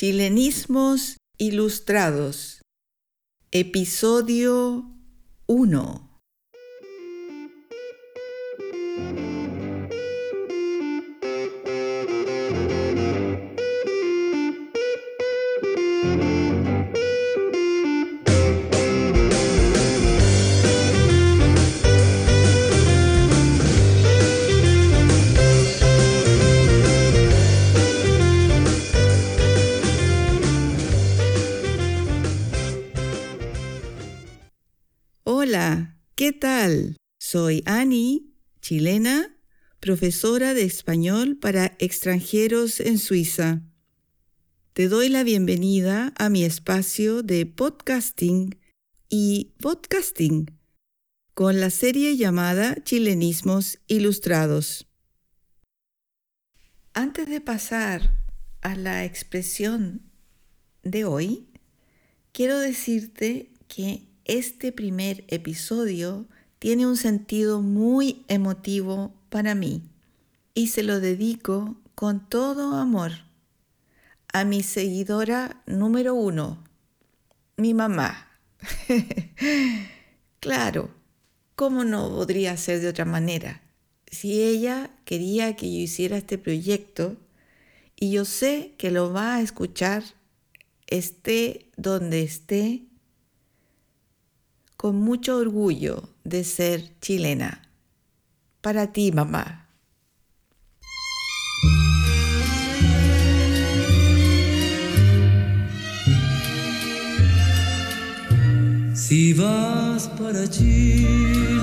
Chilenismos Ilustrados. Episodio 1. ¿Qué tal? Soy Annie, chilena, profesora de español para extranjeros en Suiza. Te doy la bienvenida a mi espacio de podcasting y podcasting con la serie llamada Chilenismos Ilustrados. Antes de pasar a la expresión de hoy, quiero decirte que este primer episodio tiene un sentido muy emotivo para mí y se lo dedico con todo amor a mi seguidora número uno, mi mamá. claro, ¿cómo no podría ser de otra manera? Si ella quería que yo hiciera este proyecto y yo sé que lo va a escuchar, esté donde esté, con mucho orgullo de ser chilena. Para ti, mamá. Si vas para Chile,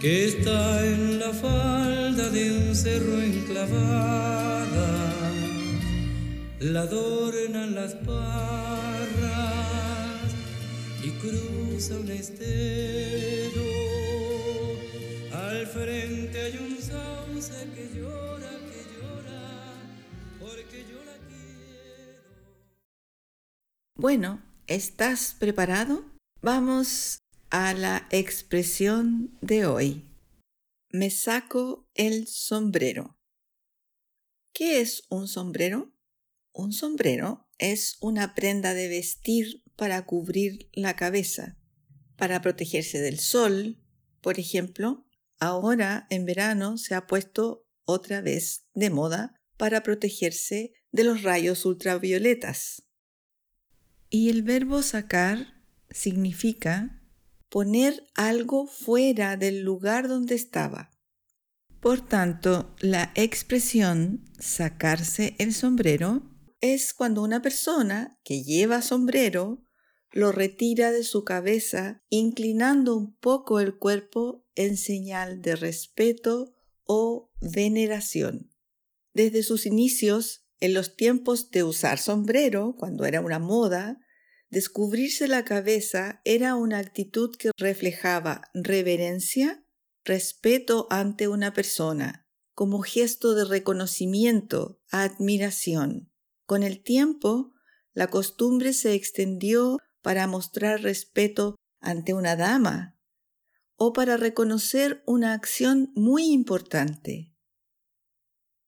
que está en la falda de un cerro enclavada, la adornan las parras y cruza un estero. Al frente hay un sauce que llora, que llora, porque yo la quiero. Bueno, ¿Estás preparado? Vamos a la expresión de hoy. Me saco el sombrero. ¿Qué es un sombrero? Un sombrero es una prenda de vestir para cubrir la cabeza, para protegerse del sol, por ejemplo. Ahora en verano se ha puesto otra vez de moda para protegerse de los rayos ultravioletas. Y el verbo sacar significa poner algo fuera del lugar donde estaba. Por tanto, la expresión sacarse el sombrero es cuando una persona que lleva sombrero lo retira de su cabeza inclinando un poco el cuerpo en señal de respeto o veneración. Desde sus inicios, en los tiempos de usar sombrero, cuando era una moda, descubrirse la cabeza era una actitud que reflejaba reverencia, respeto ante una persona, como gesto de reconocimiento, admiración. Con el tiempo, la costumbre se extendió para mostrar respeto ante una dama o para reconocer una acción muy importante.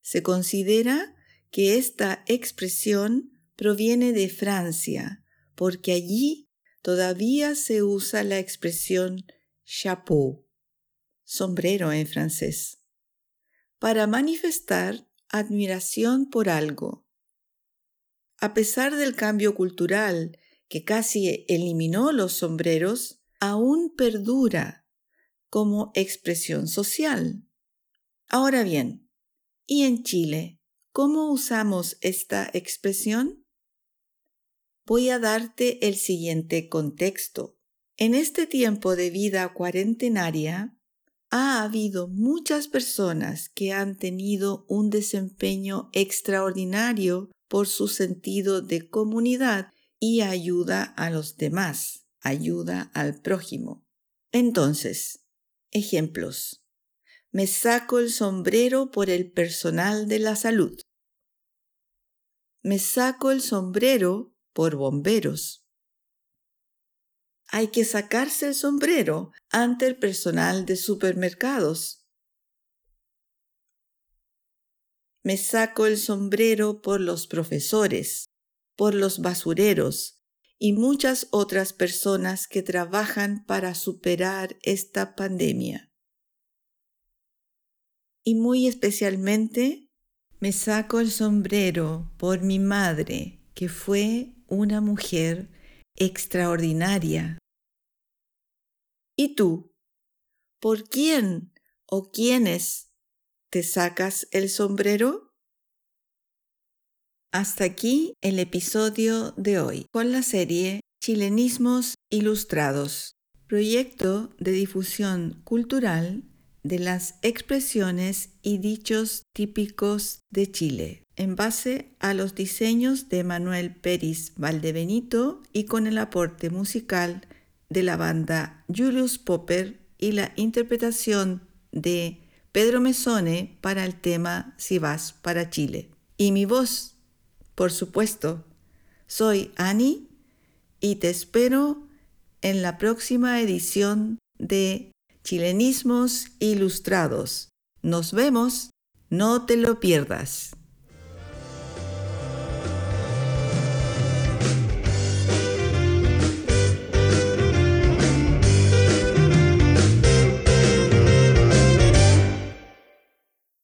Se considera que esta expresión proviene de Francia, porque allí todavía se usa la expresión chapeau, sombrero en francés, para manifestar admiración por algo. A pesar del cambio cultural que casi eliminó los sombreros, aún perdura como expresión social. Ahora bien, ¿y en Chile? ¿Cómo usamos esta expresión? Voy a darte el siguiente contexto. En este tiempo de vida cuarentenaria, ha habido muchas personas que han tenido un desempeño extraordinario por su sentido de comunidad y ayuda a los demás, ayuda al prójimo. Entonces, ejemplos. Me saco el sombrero por el personal de la salud. Me saco el sombrero por bomberos. Hay que sacarse el sombrero ante el personal de supermercados. Me saco el sombrero por los profesores, por los basureros y muchas otras personas que trabajan para superar esta pandemia. Y muy especialmente me saco el sombrero por mi madre, que fue una mujer extraordinaria. ¿Y tú? ¿Por quién o quiénes te sacas el sombrero? Hasta aquí el episodio de hoy con la serie Chilenismos Ilustrados, proyecto de difusión cultural de las expresiones y dichos típicos de Chile, en base a los diseños de Manuel Peris Valdebenito y con el aporte musical de la banda Julius Popper y la interpretación de Pedro Mesone para el tema Si vas para Chile. Y mi voz por supuesto, soy Annie y te espero en la próxima edición de Chilenismos Ilustrados. Nos vemos, no te lo pierdas.